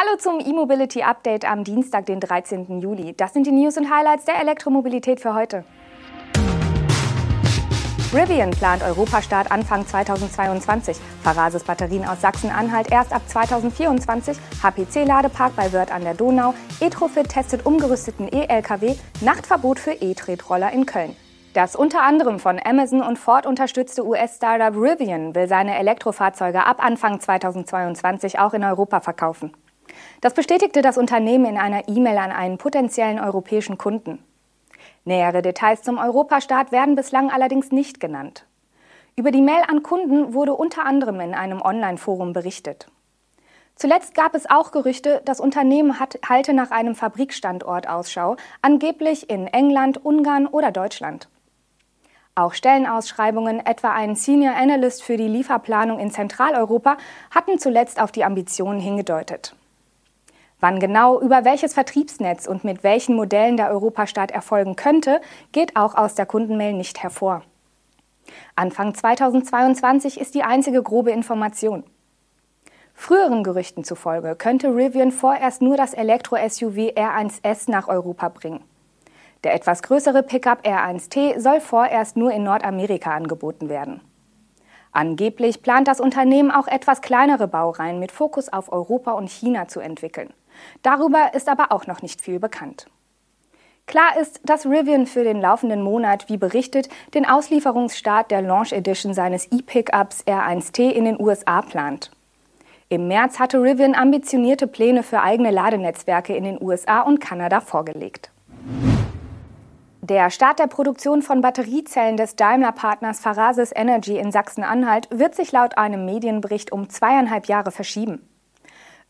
Hallo zum E-Mobility Update am Dienstag, den 13. Juli. Das sind die News und Highlights der Elektromobilität für heute. Rivian plant Europastart Anfang 2022. Farasis Batterien aus Sachsen-Anhalt erst ab 2024. HPC-Ladepark bei Wörth an der Donau. Etrofit testet umgerüsteten E-Lkw. Nachtverbot für E-Tretroller in Köln. Das unter anderem von Amazon und Ford unterstützte US-Startup Rivian will seine Elektrofahrzeuge ab Anfang 2022 auch in Europa verkaufen. Das bestätigte das Unternehmen in einer E-Mail an einen potenziellen europäischen Kunden. Nähere Details zum Europastart werden bislang allerdings nicht genannt. Über die Mail an Kunden wurde unter anderem in einem Online-Forum berichtet. Zuletzt gab es auch Gerüchte, das Unternehmen hat, halte nach einem Fabrikstandort Ausschau, angeblich in England, Ungarn oder Deutschland. Auch Stellenausschreibungen, etwa ein Senior Analyst für die Lieferplanung in Zentraleuropa, hatten zuletzt auf die Ambitionen hingedeutet. Wann genau über welches Vertriebsnetz und mit welchen Modellen der Europastart erfolgen könnte, geht auch aus der Kundenmail nicht hervor. Anfang 2022 ist die einzige grobe Information. Früheren Gerüchten zufolge könnte Rivian vorerst nur das Elektro-SUV R1S nach Europa bringen. Der etwas größere Pickup R1T soll vorerst nur in Nordamerika angeboten werden. Angeblich plant das Unternehmen auch etwas kleinere Baureihen mit Fokus auf Europa und China zu entwickeln. Darüber ist aber auch noch nicht viel bekannt. Klar ist, dass Rivian für den laufenden Monat, wie berichtet, den Auslieferungsstart der Launch Edition seines E-Pickups R1T in den USA plant. Im März hatte Rivian ambitionierte Pläne für eigene Ladenetzwerke in den USA und Kanada vorgelegt. Der Start der Produktion von Batteriezellen des Daimler-Partners Farasis Energy in Sachsen-Anhalt wird sich laut einem Medienbericht um zweieinhalb Jahre verschieben.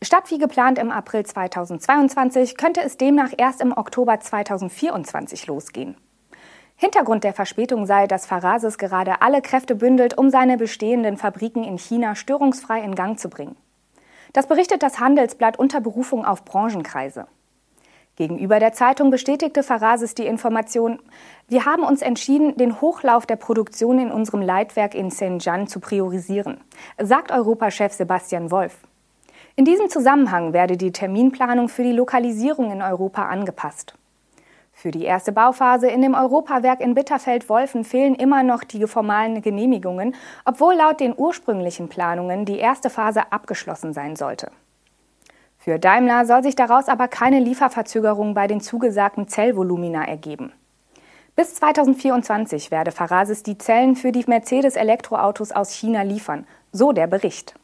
Statt wie geplant im April 2022 könnte es demnach erst im Oktober 2024 losgehen. Hintergrund der Verspätung sei, dass Farasis gerade alle Kräfte bündelt, um seine bestehenden Fabriken in China störungsfrei in Gang zu bringen. Das berichtet das Handelsblatt unter Berufung auf Branchenkreise. Gegenüber der Zeitung bestätigte Farasis die Information, wir haben uns entschieden, den Hochlauf der Produktion in unserem Leitwerk in Shenzhen zu priorisieren, sagt Europachef Sebastian Wolf. In diesem Zusammenhang werde die Terminplanung für die Lokalisierung in Europa angepasst. Für die erste Bauphase in dem Europawerk in Bitterfeld-Wolfen fehlen immer noch die formalen Genehmigungen, obwohl laut den ursprünglichen Planungen die erste Phase abgeschlossen sein sollte. Für Daimler soll sich daraus aber keine Lieferverzögerung bei den zugesagten Zellvolumina ergeben. Bis 2024 werde Farasis die Zellen für die Mercedes-Elektroautos aus China liefern, so der Bericht.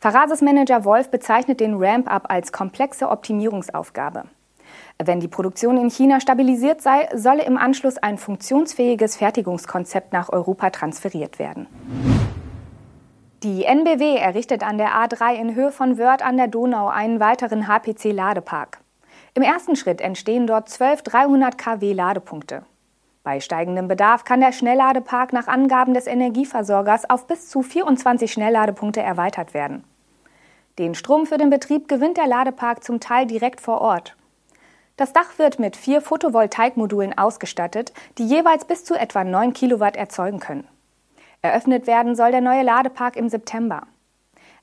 Farasis-Manager Wolf bezeichnet den Ramp-up als komplexe Optimierungsaufgabe. Wenn die Produktion in China stabilisiert sei, solle im Anschluss ein funktionsfähiges Fertigungskonzept nach Europa transferiert werden. Die NBW errichtet an der A3 in Höhe von Wörth an der Donau einen weiteren HPC-Ladepark. Im ersten Schritt entstehen dort 12 300 kW Ladepunkte. Bei steigendem Bedarf kann der Schnellladepark nach Angaben des Energieversorgers auf bis zu 24 Schnellladepunkte erweitert werden. Den Strom für den Betrieb gewinnt der Ladepark zum Teil direkt vor Ort. Das Dach wird mit vier Photovoltaikmodulen ausgestattet, die jeweils bis zu etwa 9 Kilowatt erzeugen können. Eröffnet werden soll der neue Ladepark im September.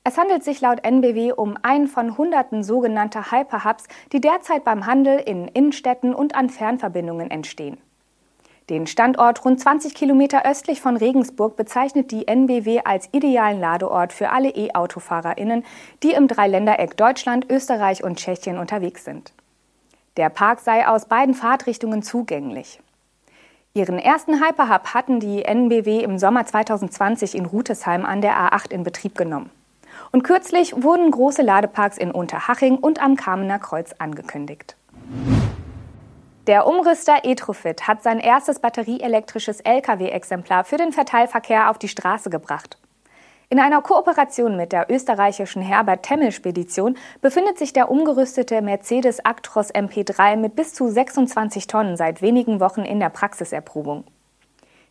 Es handelt sich laut NBW um einen von hunderten sogenannter Hyperhubs, die derzeit beim Handel in Innenstädten und an Fernverbindungen entstehen. Den Standort rund 20 Kilometer östlich von Regensburg bezeichnet die NBW als idealen Ladeort für alle E-AutofahrerInnen, die im Dreiländereck Deutschland, Österreich und Tschechien unterwegs sind. Der Park sei aus beiden Fahrtrichtungen zugänglich. Ihren ersten Hyperhub hatten die NBW im Sommer 2020 in Rutesheim an der A8 in Betrieb genommen. Und kürzlich wurden große Ladeparks in Unterhaching und am Kamener Kreuz angekündigt. Der Umrüster Etrofit hat sein erstes batterieelektrisches Lkw-Exemplar für den Verteilverkehr auf die Straße gebracht. In einer Kooperation mit der österreichischen Herbert Temmel Spedition befindet sich der umgerüstete Mercedes Actros MP3 mit bis zu 26 Tonnen seit wenigen Wochen in der Praxiserprobung.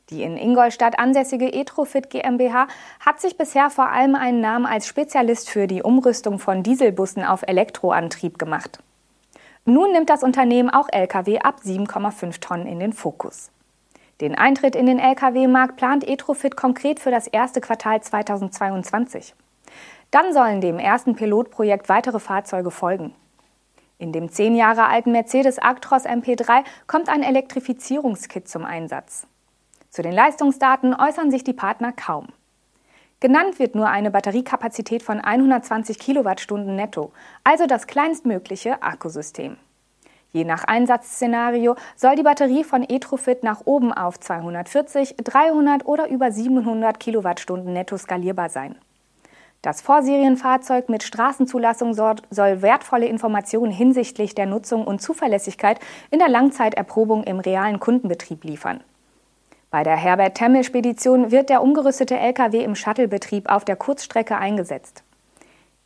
Die in Ingolstadt ansässige Etrofit GmbH hat sich bisher vor allem einen Namen als Spezialist für die Umrüstung von Dieselbussen auf Elektroantrieb gemacht. Nun nimmt das Unternehmen auch Lkw ab 7,5 Tonnen in den Fokus. Den Eintritt in den Lkw-Markt plant Etrofit konkret für das erste Quartal 2022. Dann sollen dem ersten Pilotprojekt weitere Fahrzeuge folgen. In dem zehn Jahre alten Mercedes Actros MP3 kommt ein Elektrifizierungskit zum Einsatz. Zu den Leistungsdaten äußern sich die Partner kaum. Genannt wird nur eine Batteriekapazität von 120 Kilowattstunden netto, also das kleinstmögliche Akkusystem. Je nach Einsatzszenario soll die Batterie von Etrofit nach oben auf 240, 300 oder über 700 Kilowattstunden netto skalierbar sein. Das Vorserienfahrzeug mit Straßenzulassung soll wertvolle Informationen hinsichtlich der Nutzung und Zuverlässigkeit in der Langzeiterprobung im realen Kundenbetrieb liefern. Bei der Herbert-Temmel-Spedition wird der umgerüstete Lkw im Shuttlebetrieb auf der Kurzstrecke eingesetzt.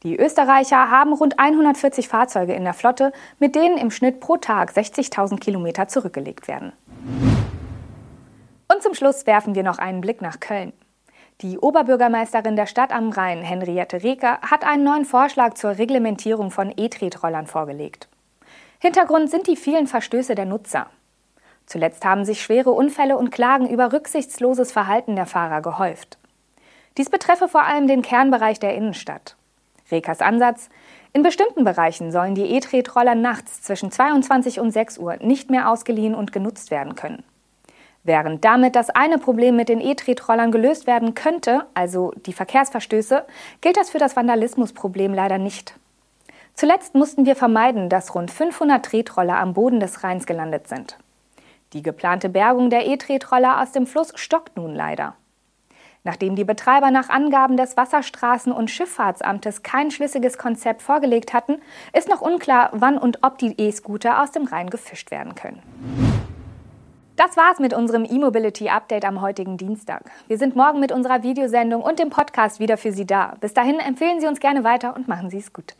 Die Österreicher haben rund 140 Fahrzeuge in der Flotte, mit denen im Schnitt pro Tag 60.000 Kilometer zurückgelegt werden. Und zum Schluss werfen wir noch einen Blick nach Köln. Die Oberbürgermeisterin der Stadt am Rhein, Henriette Reker, hat einen neuen Vorschlag zur Reglementierung von E-Tretrollern vorgelegt. Hintergrund sind die vielen Verstöße der Nutzer. Zuletzt haben sich schwere Unfälle und Klagen über rücksichtsloses Verhalten der Fahrer gehäuft. Dies betreffe vor allem den Kernbereich der Innenstadt. Rekers Ansatz? In bestimmten Bereichen sollen die E-Tretroller nachts zwischen 22 und 6 Uhr nicht mehr ausgeliehen und genutzt werden können. Während damit das eine Problem mit den E-Tretrollern gelöst werden könnte, also die Verkehrsverstöße, gilt das für das Vandalismusproblem leider nicht. Zuletzt mussten wir vermeiden, dass rund 500 Tretroller am Boden des Rheins gelandet sind. Die geplante Bergung der E-Tretroller aus dem Fluss stockt nun leider. Nachdem die Betreiber nach Angaben des Wasserstraßen- und Schifffahrtsamtes kein schlüssiges Konzept vorgelegt hatten, ist noch unklar, wann und ob die E-Scooter aus dem Rhein gefischt werden können. Das war's mit unserem E-Mobility Update am heutigen Dienstag. Wir sind morgen mit unserer Videosendung und dem Podcast wieder für Sie da. Bis dahin empfehlen Sie uns gerne weiter und machen Sie es gut.